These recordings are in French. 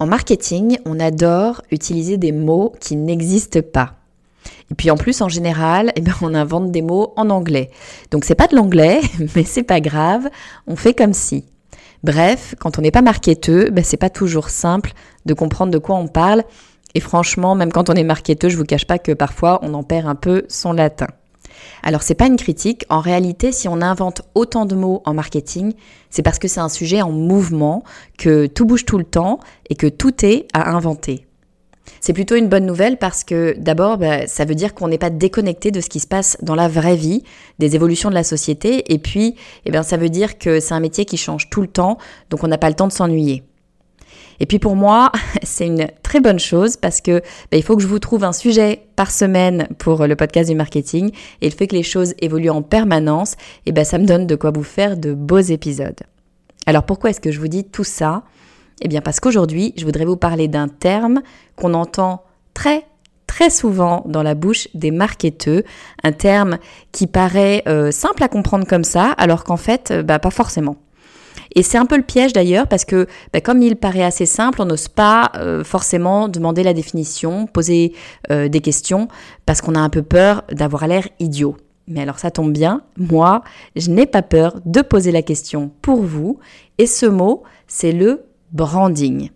En marketing, on adore utiliser des mots qui n'existent pas. Et puis en plus, en général, eh ben, on invente des mots en anglais. Donc c'est pas de l'anglais, mais c'est pas grave, on fait comme si. Bref, quand on n'est pas marketeux, ben, c'est pas toujours simple de comprendre de quoi on parle. Et franchement, même quand on est marketeux, je vous cache pas que parfois on en perd un peu son latin. Alors c'est pas une critique, en réalité si on invente autant de mots en marketing, c'est parce que c'est un sujet en mouvement, que tout bouge tout le temps et que tout est à inventer. C'est plutôt une bonne nouvelle parce que d'abord, bah, ça veut dire qu'on n'est pas déconnecté de ce qui se passe dans la vraie vie, des évolutions de la société, et puis, eh bien, ça veut dire que c'est un métier qui change tout le temps, donc on n'a pas le temps de s'ennuyer. Et puis pour moi, c'est une très bonne chose parce que bah, il faut que je vous trouve un sujet par semaine pour le podcast du marketing et le fait que les choses évoluent en permanence, et ben ça me donne de quoi vous faire de beaux épisodes. Alors pourquoi est-ce que je vous dis tout ça? Eh bien parce qu'aujourd'hui, je voudrais vous parler d'un terme qu'on entend très très souvent dans la bouche des marketeurs, un terme qui paraît euh, simple à comprendre comme ça, alors qu'en fait, euh, bah, pas forcément. Et c'est un peu le piège d'ailleurs parce que bah, comme il paraît assez simple, on n'ose pas euh, forcément demander la définition, poser euh, des questions parce qu'on a un peu peur d'avoir l'air idiot. Mais alors ça tombe bien, moi, je n'ai pas peur de poser la question pour vous. Et ce mot, c'est le branding.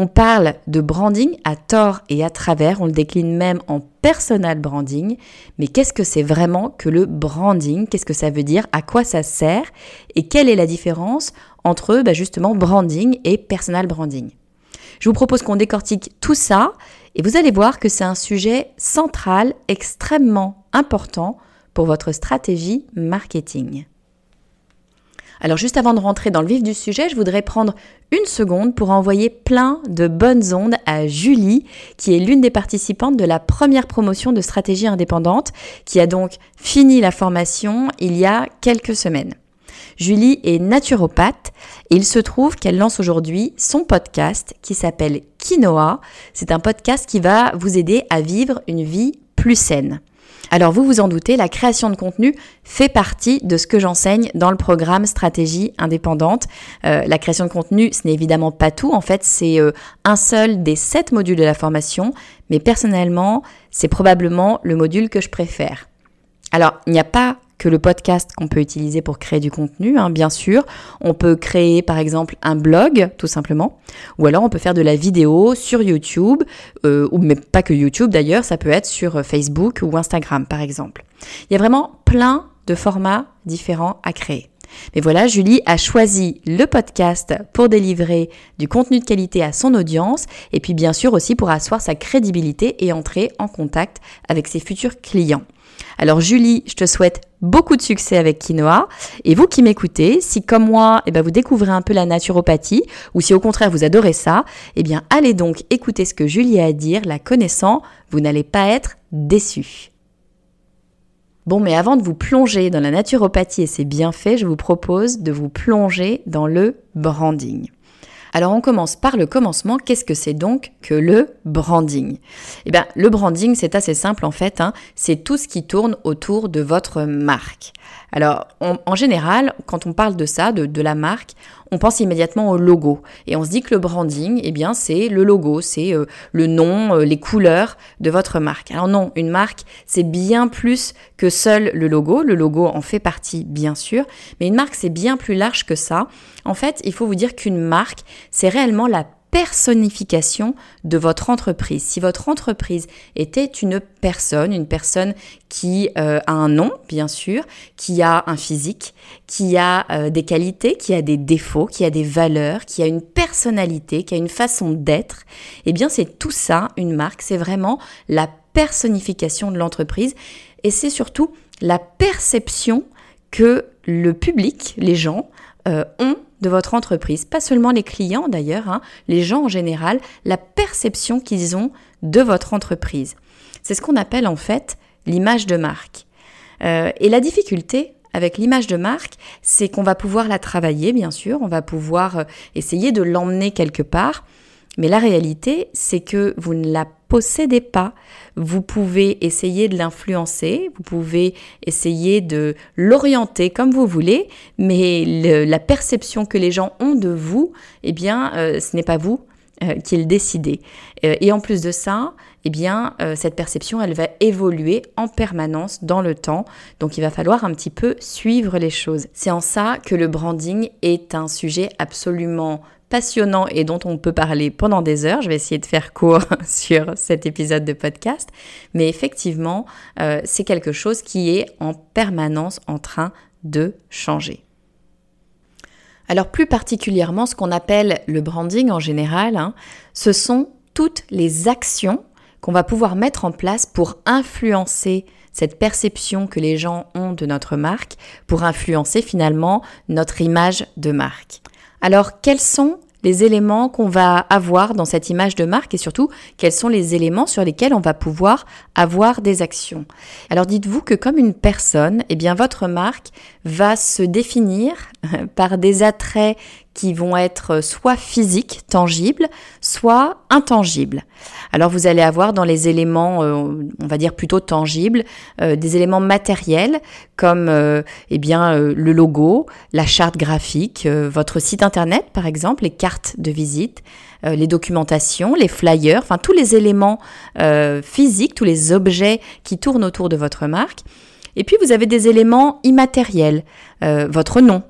On parle de branding à tort et à travers, on le décline même en personal branding, mais qu'est-ce que c'est vraiment que le branding? Qu'est-ce que ça veut dire? À quoi ça sert? Et quelle est la différence entre bah, justement branding et personal branding? Je vous propose qu'on décortique tout ça et vous allez voir que c'est un sujet central, extrêmement important pour votre stratégie marketing. Alors juste avant de rentrer dans le vif du sujet, je voudrais prendre une seconde pour envoyer plein de bonnes ondes à Julie, qui est l'une des participantes de la première promotion de stratégie indépendante, qui a donc fini la formation il y a quelques semaines. Julie est naturopathe et il se trouve qu'elle lance aujourd'hui son podcast qui s'appelle Quinoa. C'est un podcast qui va vous aider à vivre une vie plus saine. Alors vous vous en doutez, la création de contenu fait partie de ce que j'enseigne dans le programme Stratégie indépendante. Euh, la création de contenu, ce n'est évidemment pas tout. En fait, c'est euh, un seul des sept modules de la formation, mais personnellement, c'est probablement le module que je préfère. Alors, il n'y a pas que le podcast qu'on peut utiliser pour créer du contenu, hein, bien sûr. On peut créer par exemple un blog, tout simplement, ou alors on peut faire de la vidéo sur YouTube, euh, ou mais pas que YouTube d'ailleurs, ça peut être sur Facebook ou Instagram par exemple. Il y a vraiment plein de formats différents à créer. Mais voilà, Julie a choisi le podcast pour délivrer du contenu de qualité à son audience et puis bien sûr aussi pour asseoir sa crédibilité et entrer en contact avec ses futurs clients. Alors Julie, je te souhaite beaucoup de succès avec Quinoa. Et vous qui m'écoutez, si comme moi, eh ben, vous découvrez un peu la naturopathie, ou si au contraire vous adorez ça, eh bien allez donc écouter ce que Julie a à dire, la connaissant, vous n'allez pas être déçus. Bon, mais avant de vous plonger dans la naturopathie et ses bienfaits, je vous propose de vous plonger dans le branding. Alors on commence par le commencement. Qu'est-ce que c'est donc que le branding? Eh bien, le branding, c'est assez simple en fait. Hein. C'est tout ce qui tourne autour de votre marque. Alors, en général, quand on parle de ça, de, la marque, on pense immédiatement au logo. Et on se dit que le branding, eh bien, c'est le logo, c'est euh, le nom, euh, les couleurs de votre marque. Alors non, une marque, c'est bien plus que seul le logo. Le logo en fait partie, bien sûr. Mais une marque, c'est bien plus large que ça. En fait, il faut vous dire qu'une marque, c'est réellement la personnification de votre entreprise. Si votre entreprise était une personne, une personne qui euh, a un nom, bien sûr, qui a un physique, qui a euh, des qualités, qui a des défauts, qui a des valeurs, qui a une personnalité, qui a une façon d'être, eh bien c'est tout ça, une marque, c'est vraiment la personnification de l'entreprise et c'est surtout la perception que le public, les gens, euh, ont de votre entreprise, pas seulement les clients d'ailleurs, hein, les gens en général, la perception qu'ils ont de votre entreprise. C'est ce qu'on appelle en fait l'image de marque. Euh, et la difficulté avec l'image de marque, c'est qu'on va pouvoir la travailler, bien sûr, on va pouvoir euh, essayer de l'emmener quelque part, mais la réalité, c'est que vous ne la possédez pas. Vous pouvez essayer de l'influencer, vous pouvez essayer de l'orienter comme vous voulez, mais la perception que les gens ont de vous, eh bien, euh, ce n'est pas vous euh, qui le décidez. Euh, et en plus de ça, eh bien, cette perception, elle va évoluer en permanence dans le temps. Donc, il va falloir un petit peu suivre les choses. C'est en ça que le branding est un sujet absolument passionnant et dont on peut parler pendant des heures. Je vais essayer de faire court sur cet épisode de podcast. Mais effectivement, euh, c'est quelque chose qui est en permanence en train de changer. Alors plus particulièrement, ce qu'on appelle le branding en général, hein, ce sont toutes les actions qu'on va pouvoir mettre en place pour influencer cette perception que les gens ont de notre marque, pour influencer finalement notre image de marque. Alors, quels sont les éléments qu'on va avoir dans cette image de marque et surtout quels sont les éléments sur lesquels on va pouvoir avoir des actions? Alors dites-vous que comme une personne, eh bien votre marque va se définir par des attraits qui vont être soit physiques, tangibles, soit intangibles. Alors vous allez avoir dans les éléments, euh, on va dire plutôt tangibles, euh, des éléments matériels comme euh, eh bien le logo, la charte graphique, votre site internet par exemple, les cartes de visite, les documentations, les flyers, enfin tous les éléments physiques, tous les objets qui tournent autour de votre marque. Et puis vous avez des éléments immatériels, votre nom,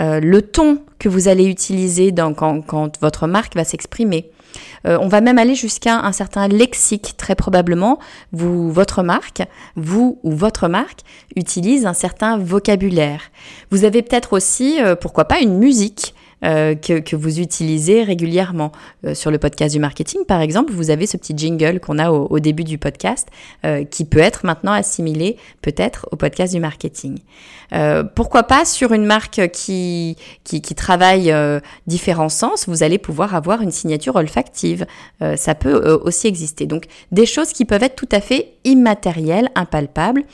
euh, le ton que vous allez utiliser quand, votre marque va s'exprimer. Euh, on va même aller jusqu'à un certain lexique, très probablement. Vous, votre marque, vous ou votre marque utilise un certain vocabulaire. Vous avez peut-être aussi, euh, pourquoi pas, une musique euh, que, vous utilisez régulièrement. Euh, sur le podcast du marketing, par exemple, vous avez ce petit jingle qu'on a au, début du podcast euh, qui peut être maintenant assimilé peut-être au podcast du marketing. pourquoi pas sur une marque qui, qui, qui travaille différents sens, vous allez pouvoir avoir une signature olfactive. ça peut aussi exister. Donc des choses qui peuvent être tout à fait immatérielles, impalpables.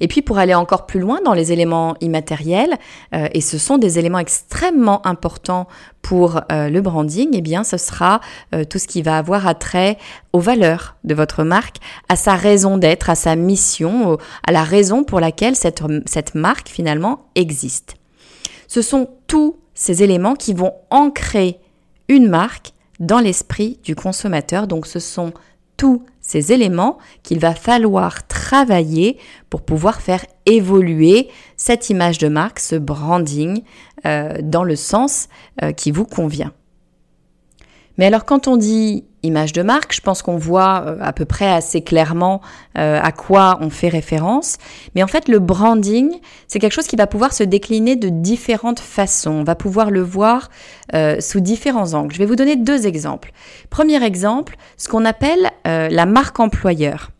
Et puis pour aller encore plus loin dans les éléments immatériels, euh, et ce sont des éléments extrêmement importants pour euh, le branding, eh bien ce sera euh, tout ce qui va avoir attrait aux valeurs de votre marque, à sa raison d'être, à sa mission, à la raison pour laquelle cette, cette marque finalement existe. Ce sont tous ces éléments qui vont ancrer une marque dans l'esprit du consommateur. Donc ce sont tous ces éléments qu'il va falloir travailler pour pouvoir faire évoluer cette image de marque, ce branding, euh, dans le sens euh, qui vous convient. Mais alors quand on dit image de marque, je pense qu'on voit euh, à peu près assez clairement euh, à quoi on fait référence. Mais en fait, le branding, c'est quelque chose qui va pouvoir se décliner de différentes façons. On va pouvoir le voir euh, sous différents angles. Je vais vous donner deux exemples. Premier exemple, ce qu'on appelle la marque employeur.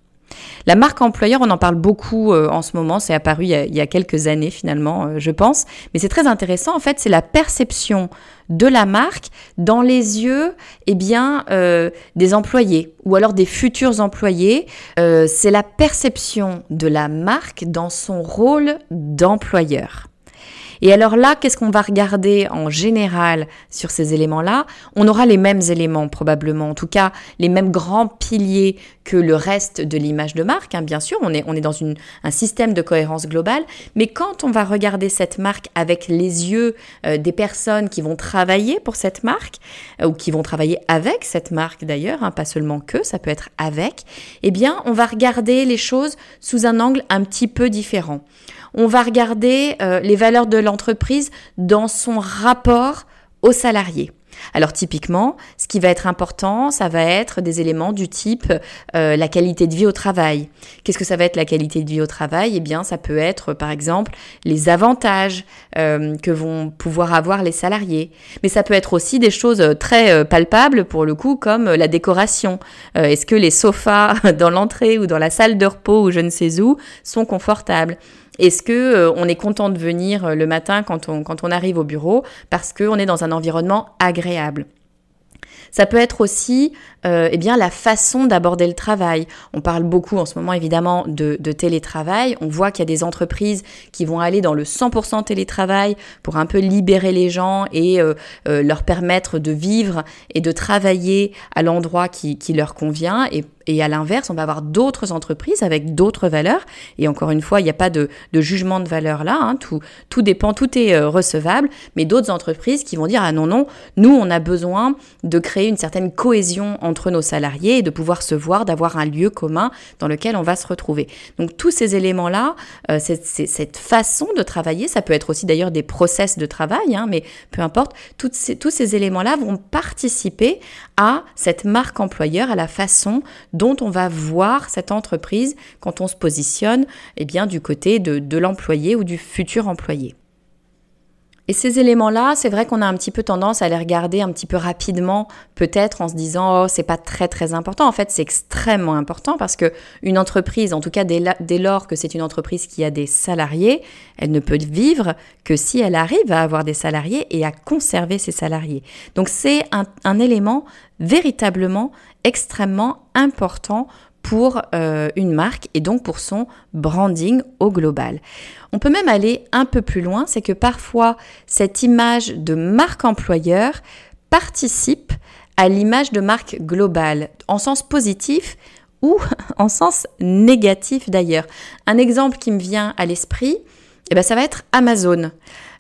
La marque employeur, on en parle beaucoup euh, en ce moment, c'est apparu il y, a, quelques années finalement, euh, je pense, mais c'est très intéressant. En fait, c'est la perception de la marque dans les yeux, eh bien, euh, des employés ou alors des futurs employés. c'est la perception de la marque dans son rôle d'employeur. Et alors là, qu'est-ce qu'on va regarder en général sur ces éléments-là? On aura les mêmes éléments probablement, en tout cas les mêmes grands piliers que le reste de l'image de marque. Hein, bien sûr, on est, dans un système de cohérence globale, mais quand on va regarder cette marque avec les yeux euh, des personnes qui vont travailler pour cette marque, euh, ou qui vont travailler avec cette marque d'ailleurs, hein, pas seulement que, ça peut être avec, eh bien, on va regarder les choses sous un angle un petit peu différent on va regarder euh, les valeurs de l'entreprise dans son rapport aux salariés. Alors typiquement, ce qui va être important, ça va être des éléments du type euh, la qualité de vie au travail. Qu'est-ce que ça va être la qualité de vie au travail? Eh bien, ça peut être par exemple les avantages euh, que vont pouvoir avoir les salariés. Mais ça peut être aussi des choses très palpables pour le coup, comme la décoration. Est-ce que les sofas dans l'entrée ou dans la salle de repos ou je ne sais où sont confortables? Est-ce que on est content de venir le matin quand on, arrive au bureau parce qu'on est dans un environnement agréable? Ça peut être aussi euh, eh bien, la façon d'aborder le travail. On parle beaucoup en ce moment évidemment de, télétravail. On voit qu'il y a des entreprises qui vont aller dans le 100% télétravail pour un peu libérer les gens et euh, euh, leur permettre de vivre et de travailler à l'endroit qui, qui leur convient et et à l'inverse, on va avoir d'autres entreprises avec d'autres valeurs. Et encore une fois, il n'y a pas de, jugement de valeur là. Hein. Tout, tout dépend, tout est euh, recevable. Mais d'autres entreprises qui vont dire ah non non, nous on a besoin de créer une certaine cohésion entre nos salariés et de pouvoir se voir, d'avoir un lieu commun dans lequel on va se retrouver. Donc tous ces éléments là, euh, cette façon de travailler, ça peut être aussi d'ailleurs des process de travail, hein, mais peu importe. Toutes ces, tous ces éléments là vont participer à cette marque employeur, à la façon dont on va voir cette entreprise quand on se positionne eh bien, du côté de, de l'employé ou du futur employé. Et ces éléments-là, c'est vrai qu'on a un petit peu tendance à les regarder un petit peu rapidement, peut-être en se disant oh c'est pas très très important. En fait, c'est extrêmement important parce que une entreprise, en tout cas dès, lors que c'est une entreprise qui a des salariés, elle ne peut vivre que si elle arrive à avoir des salariés et à conserver ses salariés. Donc c'est un élément véritablement extrêmement important pour euh, une marque et donc pour son branding au global. On peut même aller un peu plus loin, c'est que parfois cette image de marque employeur participe à l'image de marque globale, en sens positif ou en sens négatif d'ailleurs. Un exemple qui me vient à l'esprit, eh ben ça va être Amazon.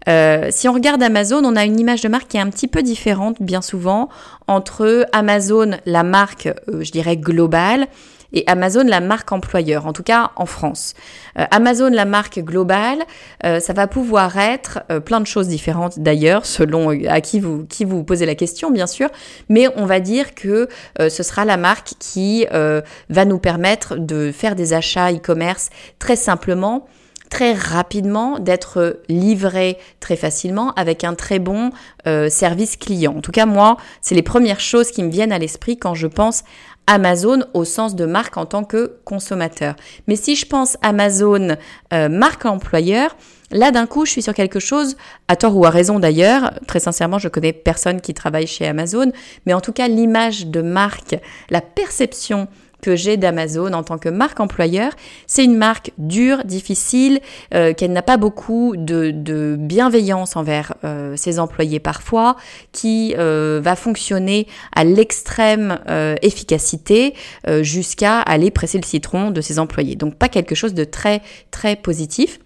Euh, si on regarde Amazon, on a une image de marque qui est un petit peu différente bien souvent entre Amazon, la marque, euh, je dirais, globale, et Amazon la marque employeur, en tout cas en France. Euh, Amazon la marque globale, ça va pouvoir être plein de choses différentes d'ailleurs, selon à qui vous, qui vous posez la question bien sûr, mais on va dire que ce sera la marque qui va nous permettre de faire des achats e-commerce très simplement très rapidement, d'être livré très facilement avec un très bon euh, service client. En tout cas, moi, c'est les premières choses qui me viennent à l'esprit quand je pense Amazon au sens de marque en tant que consommateur. Mais si je pense Amazon euh, marque employeur, Là, d'un coup, je suis sur quelque chose, à tort ou à raison d'ailleurs. Très sincèrement, je connais personne qui travaille chez Amazon, mais en tout cas, l'image de marque, la perception que j'ai d'Amazon en tant que marque employeur. C'est une marque dure, difficile, euh, qu'elle n'a pas beaucoup de, bienveillance envers euh, ses employés parfois, qui euh, va fonctionner à l'extrême efficacité jusqu'à aller presser le citron de ses employés. Donc pas quelque chose de très très positif.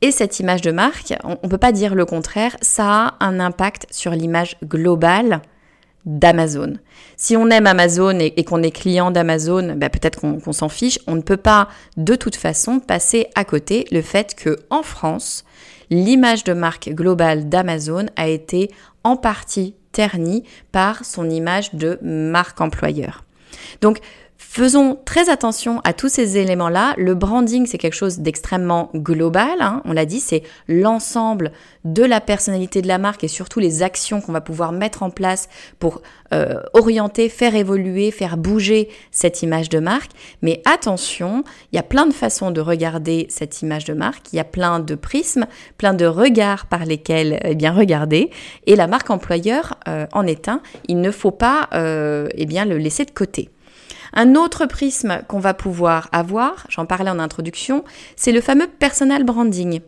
Et cette image de marque, on ne peut pas dire le contraire, ça a un impact sur l'image globale d'Amazon. Si on aime Amazon et, qu'on est client d'Amazon, bah, peut-être qu'on s'en fiche. On ne peut pas de toute façon passer à côté le fait que en France, l'image de marque globale d'Amazon a été en partie ternie par son image de marque employeur. Donc Faisons très attention à tous ces éléments-là. Le branding, c'est quelque chose d'extrêmement global. Hein. On l'a dit, c'est l'ensemble de la personnalité de la marque et surtout les actions qu'on va pouvoir mettre en place pour euh, orienter, faire évoluer, faire bouger cette image de marque. Mais attention, il y a plein de façons de regarder cette image de marque. Il y a plein de prismes, plein de regards par lesquels eh bien regarder. Et la marque employeur euh, en est un. Il ne faut pas euh, eh bien le laisser de côté. Un autre prisme qu'on va pouvoir avoir, j'en parlais en introduction, c'est le fameux personal branding.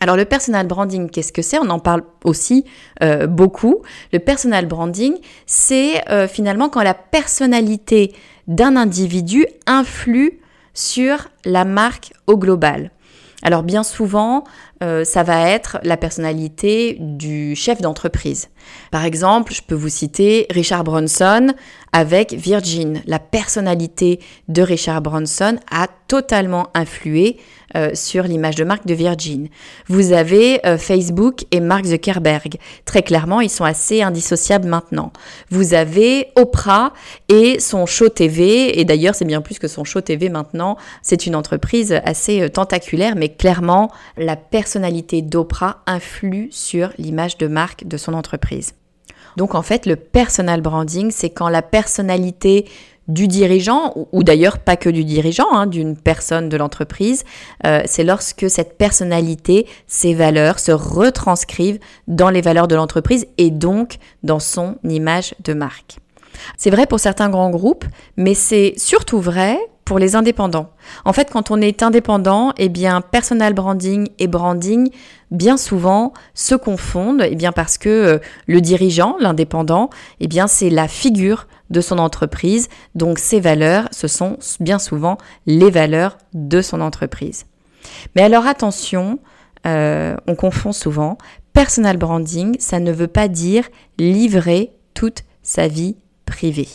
Alors le personal branding, qu'est-ce que c'est? On en parle aussi euh, beaucoup. Le personal branding, c'est euh, finalement quand la personnalité d'un individu influe sur la marque au global. Alors bien souvent, euh, ça va être la personnalité du chef d'entreprise. Par exemple, je peux vous citer Richard Bronson avec Virgin. La personnalité de Richard Bronson a totalement influé euh, sur l'image de marque de Virgin. Vous avez euh, Facebook et Mark Zuckerberg. Très clairement, ils sont assez indissociables maintenant. Vous avez Oprah et son show TV. Et d'ailleurs, c'est bien plus que son show TV maintenant. C'est une entreprise assez tentaculaire, mais clairement, la personnalité personnalité d'Oprah influe sur l'image de marque de son entreprise. Donc en fait, le personal branding, c'est quand la personnalité du dirigeant, ou, d'ailleurs pas que du dirigeant, hein, d'une personne de l'entreprise, euh, c'est lorsque cette personnalité, ses valeurs se retranscrivent dans les valeurs de l'entreprise et donc dans son image de marque. C'est vrai pour certains grands groupes, mais c'est surtout vrai pour les indépendants. En fait, quand on est indépendant, eh bien, personal branding et branding, bien souvent, se confondent, eh bien, parce que euh, le dirigeant, l'indépendant, eh bien, c'est la figure de son entreprise. Donc, ses valeurs, ce sont bien souvent les valeurs de son entreprise. Mais alors, attention, euh, on confond souvent. Personal branding, ça ne veut pas dire livrer toute sa vie privée.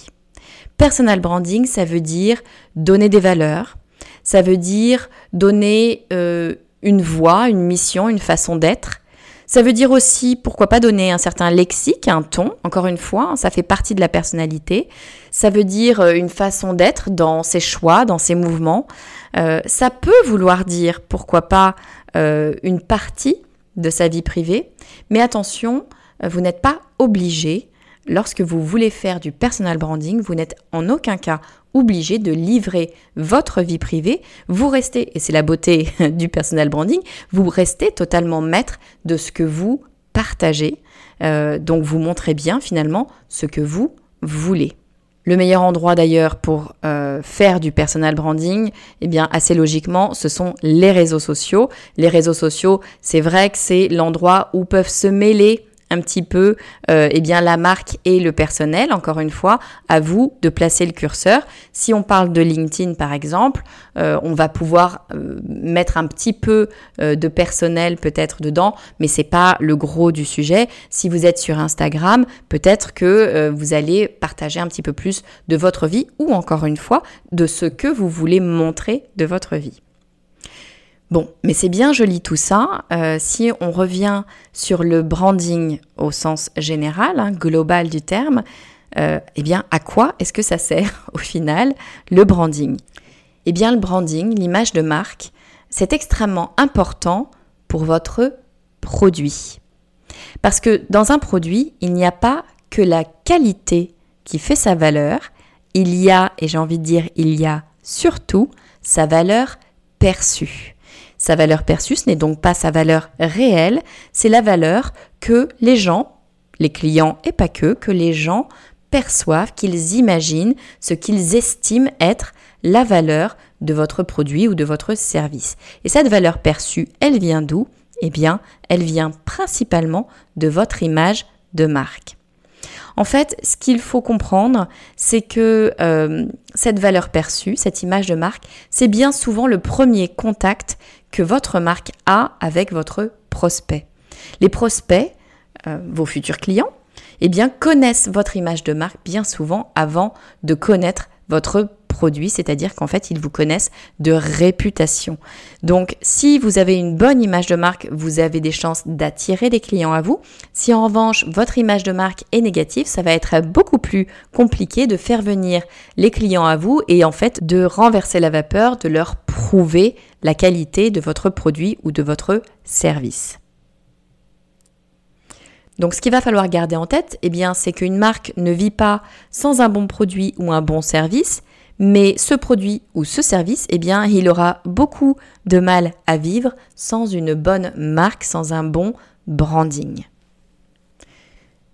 Personal branding, ça veut dire donner des valeurs, ça veut dire donner euh, une voix, une mission, une façon d'être. Ça veut dire aussi, pourquoi pas donner un certain lexique, un ton, encore une fois, hein, ça fait partie de la personnalité. Ça veut dire euh, une façon d'être dans ses choix, dans ses mouvements. Euh, ça peut vouloir dire, pourquoi pas, une partie de sa vie privée. Mais attention, vous n'êtes pas obligé lorsque vous voulez faire du personal branding, vous n'êtes en aucun cas obligé de livrer votre vie privée. Vous restez, et c'est la beauté du personal branding, vous restez totalement maître de ce que vous partagez. Euh, donc vous montrez bien finalement ce que vous voulez. Le meilleur endroit d'ailleurs pour euh, faire du personal branding, eh bien assez logiquement, ce sont les réseaux sociaux. Les réseaux sociaux, c'est vrai que c'est l'endroit où peuvent se mêler un petit peu euh, eh bien la marque et le personnel. Encore une fois, à vous de placer le curseur. Si on parle de LinkedIn par exemple, euh, on va pouvoir euh, mettre un petit peu de personnel peut-être dedans, mais c'est pas le gros du sujet. Si vous êtes sur Instagram, peut-être que vous allez partager un petit peu plus de votre vie ou encore une fois de ce que vous voulez montrer de votre vie. Bon, mais c'est bien joli tout ça. Euh, si on revient sur le branding au sens général, hein, global du terme, euh, eh bien, à quoi est-ce que ça sert au final le branding? Eh bien, le branding, l'image de marque, c'est extrêmement important pour votre produit. Parce que dans un produit, il n'y a pas que la qualité qui fait sa valeur, il y a, et j'ai envie de dire, il y a surtout sa valeur perçue. Sa valeur perçue, ce n'est donc pas sa valeur réelle, c'est la valeur que les gens, les clients et pas que, que les gens perçoivent, qu'ils imaginent, ce qu'ils estiment être la valeur de votre produit ou de votre service. Et cette valeur perçue, elle vient d'où? Eh bien, elle vient principalement de votre image de marque. En fait, ce qu'il faut comprendre, c'est que euh, cette valeur perçue, cette image de marque, c'est bien souvent le premier contact que votre marque a avec votre prospect. Les prospects, euh, vos futurs clients, eh bien, connaissent votre image de marque bien souvent avant de connaître votre c'est-à-dire qu'en fait, ils vous connaissent de réputation. Donc, si vous avez une bonne image de marque, vous avez des chances d'attirer des clients à vous. Si en revanche, votre image de marque est négative, ça va être beaucoup plus compliqué de faire venir les clients à vous et en fait de renverser la vapeur, de leur prouver la qualité de votre produit ou de votre service. Donc ce qu'il va falloir garder en tête, eh bien, c'est qu'une marque ne vit pas sans un bon produit ou un bon service, mais ce produit ou ce service, eh bien, il aura beaucoup de mal à vivre sans une bonne marque, sans un bon branding.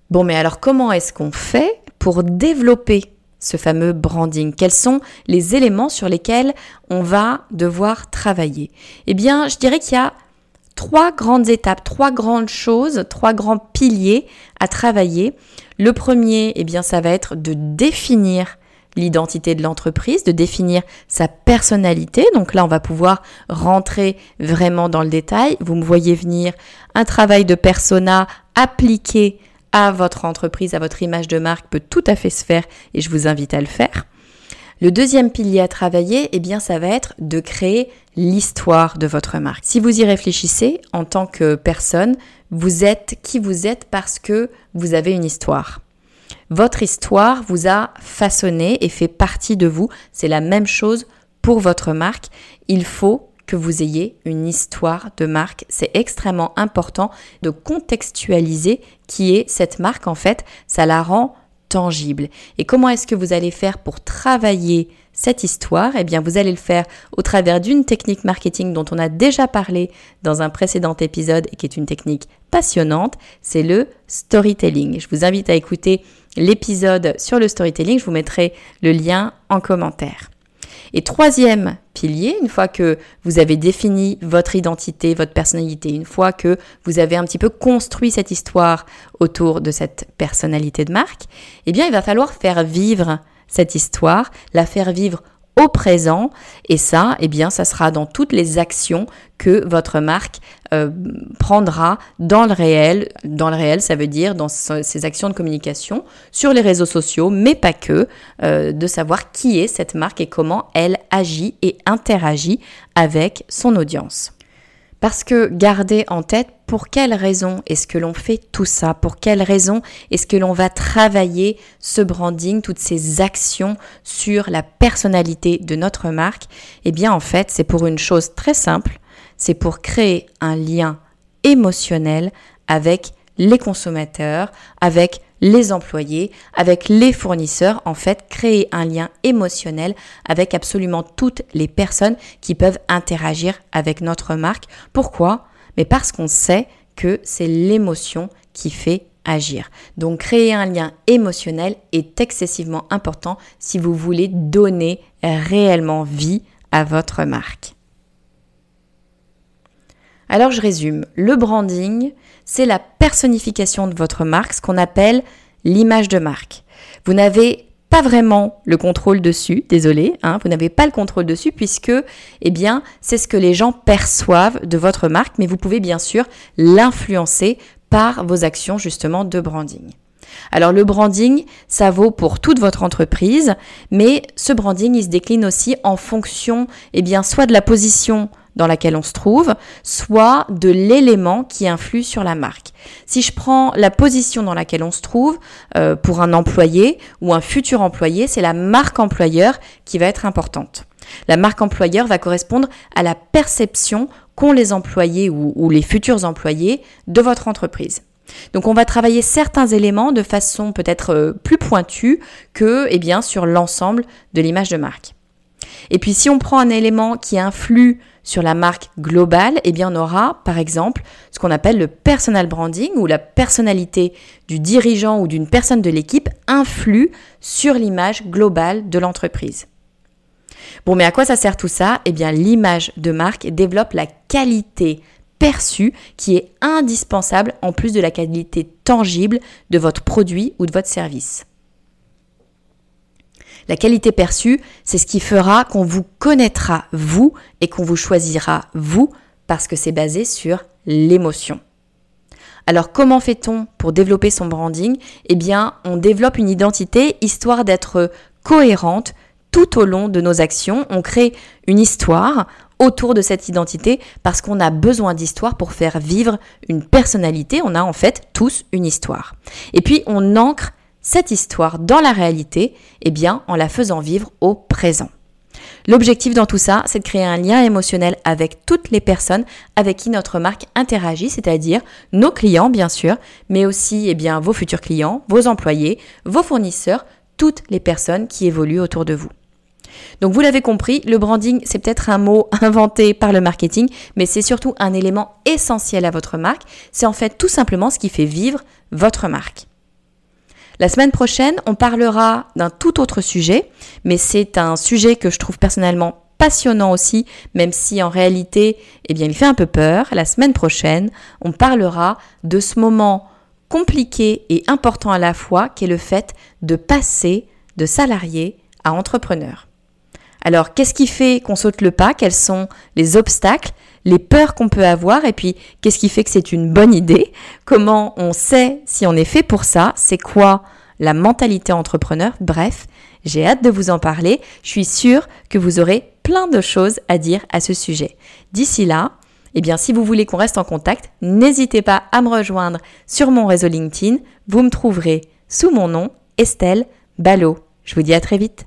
Bon, mais alors comment est-ce qu'on fait pour développer ce fameux branding? Quels sont les éléments sur lesquels on va devoir travailler? Eh bien, je dirais qu'il y a trois grandes étapes, trois grandes choses, trois grands piliers à travailler. Le premier, eh bien, ça va être de définir l'identité de l'entreprise, de définir sa personnalité. Donc là, on va pouvoir rentrer vraiment dans le détail. Vous me voyez venir un travail de persona appliqué à votre entreprise, à votre image de marque peut tout à fait se faire et je vous invite à le faire. Le deuxième pilier à travailler, eh bien, ça va être de créer l'histoire de votre marque. Si vous y réfléchissez en tant que personne, vous êtes qui vous êtes parce que vous avez une histoire. Votre histoire vous a façonné et fait partie de vous. C'est la même chose pour votre marque. Il faut que vous ayez une histoire de marque. C'est extrêmement important de contextualiser qui est cette marque. En fait, ça la rend tangible. Et comment est-ce que vous allez faire pour travailler cette histoire? Eh bien, vous allez le faire au travers d'une technique marketing dont on a déjà parlé dans un précédent épisode et qui est une technique passionnante, c'est le storytelling. Je vous invite à écouter l'épisode sur le storytelling, je vous mettrai le lien en commentaire. Et troisième pilier, une fois que vous avez défini votre identité, votre personnalité, une fois que vous avez un petit peu construit cette histoire autour de cette personnalité de marque, eh bien, il va falloir faire vivre cette histoire, la faire vivre au présent. Et ça, eh bien, ça sera dans toutes les actions que votre marque euh, prendra dans le réel. Dans le réel, ça veut dire dans ses actions de communication sur les réseaux sociaux, mais pas que, euh, de savoir qui est cette marque et comment elle agit et interagit avec son audience. Parce que gardez en tête pour quelles raisons est-ce que l'on fait tout ça Pour quelles raisons est-ce que l'on va travailler ce branding, toutes ces actions sur la personnalité de notre marque Eh bien en fait, c'est pour une chose très simple, c'est pour créer un lien émotionnel avec les consommateurs, avec les employés, avec les fournisseurs, en fait, créer un lien émotionnel avec absolument toutes les personnes qui peuvent interagir avec notre marque. Pourquoi? Mais parce qu'on sait que c'est l'émotion qui fait agir. Donc créer un lien émotionnel est excessivement important si vous voulez donner réellement vie à votre marque. Alors je résume, le branding, c'est la personnification de votre marque, ce qu'on appelle l'image de marque. Vous n'avez pas vraiment le contrôle dessus, désolé, hein, vous n'avez pas le contrôle dessus puisque, eh bien, c'est ce que les gens perçoivent de votre marque, mais vous pouvez bien sûr l'influencer par vos actions justement de branding. Alors le branding, ça vaut pour toute votre entreprise, mais ce branding, il se décline aussi en fonction, eh bien, soit de la position dans laquelle on se trouve, soit de l'élément qui influe sur la marque. Si je prends la position dans laquelle on se trouve euh, pour un employé ou un futur employé, c'est la marque employeur qui va être importante. La marque employeur va correspondre à la perception qu'ont les employés ou, ou les futurs employés de votre entreprise. Donc on va travailler certains éléments de façon peut-être euh, plus pointue que eh bien sur l'ensemble de l'image de marque. Et puis si on prend un élément qui influe sur la marque globale, eh bien on aura par exemple ce qu'on appelle le personal branding où la personnalité du dirigeant ou d'une personne de l'équipe influe sur l'image globale de l'entreprise. Bon, mais à quoi ça sert tout ça? Eh bien, l'image de marque développe la qualité perçue qui est indispensable en plus de la qualité tangible de votre produit ou de votre service. La qualité perçue, c'est ce qui fera qu'on vous connaîtra vous et qu'on vous choisira vous parce que c'est basé sur l'émotion. Alors comment fait-on pour développer son branding? Eh bien, on développe une identité histoire d'être cohérente tout au long de nos actions. On crée une histoire autour de cette identité parce qu'on a besoin d'histoire pour faire vivre une personnalité. On a en fait tous une histoire. Et puis on ancre cette histoire dans la réalité, eh bien, en la faisant vivre au présent. L'objectif dans tout ça, c'est de créer un lien émotionnel avec toutes les personnes avec qui notre marque interagit, c'est-à-dire nos clients bien sûr, mais aussi eh bien vos futurs clients, vos employés, vos fournisseurs, toutes les personnes qui évoluent autour de vous. Donc vous l'avez compris, le branding, c'est peut-être un mot inventé par le marketing, mais c'est surtout un élément essentiel à votre marque. C'est en fait tout simplement ce qui fait vivre votre marque. La semaine prochaine, on parlera d'un tout autre sujet, mais c'est un sujet que je trouve personnellement passionnant aussi, même si en réalité, eh bien, il fait un peu peur. La semaine prochaine, on parlera de ce moment compliqué et important à la fois, qui est le fait de passer de salarié à entrepreneur. Alors, qu'est-ce qui fait qu'on saute le pas? Quels sont les obstacles, les peurs qu'on peut avoir Et puis, qu'est-ce qui fait que c'est une bonne idée? Comment on sait si on est fait pour ça? C'est quoi la mentalité entrepreneur? Bref, j'ai hâte de vous en parler. Je suis sûre que vous aurez plein de choses à dire à ce sujet. D'ici là, eh bien, si vous voulez qu'on reste en contact, n'hésitez pas à me rejoindre sur mon réseau LinkedIn. Vous me trouverez sous mon nom, Estelle Ballot. Je vous dis à très vite.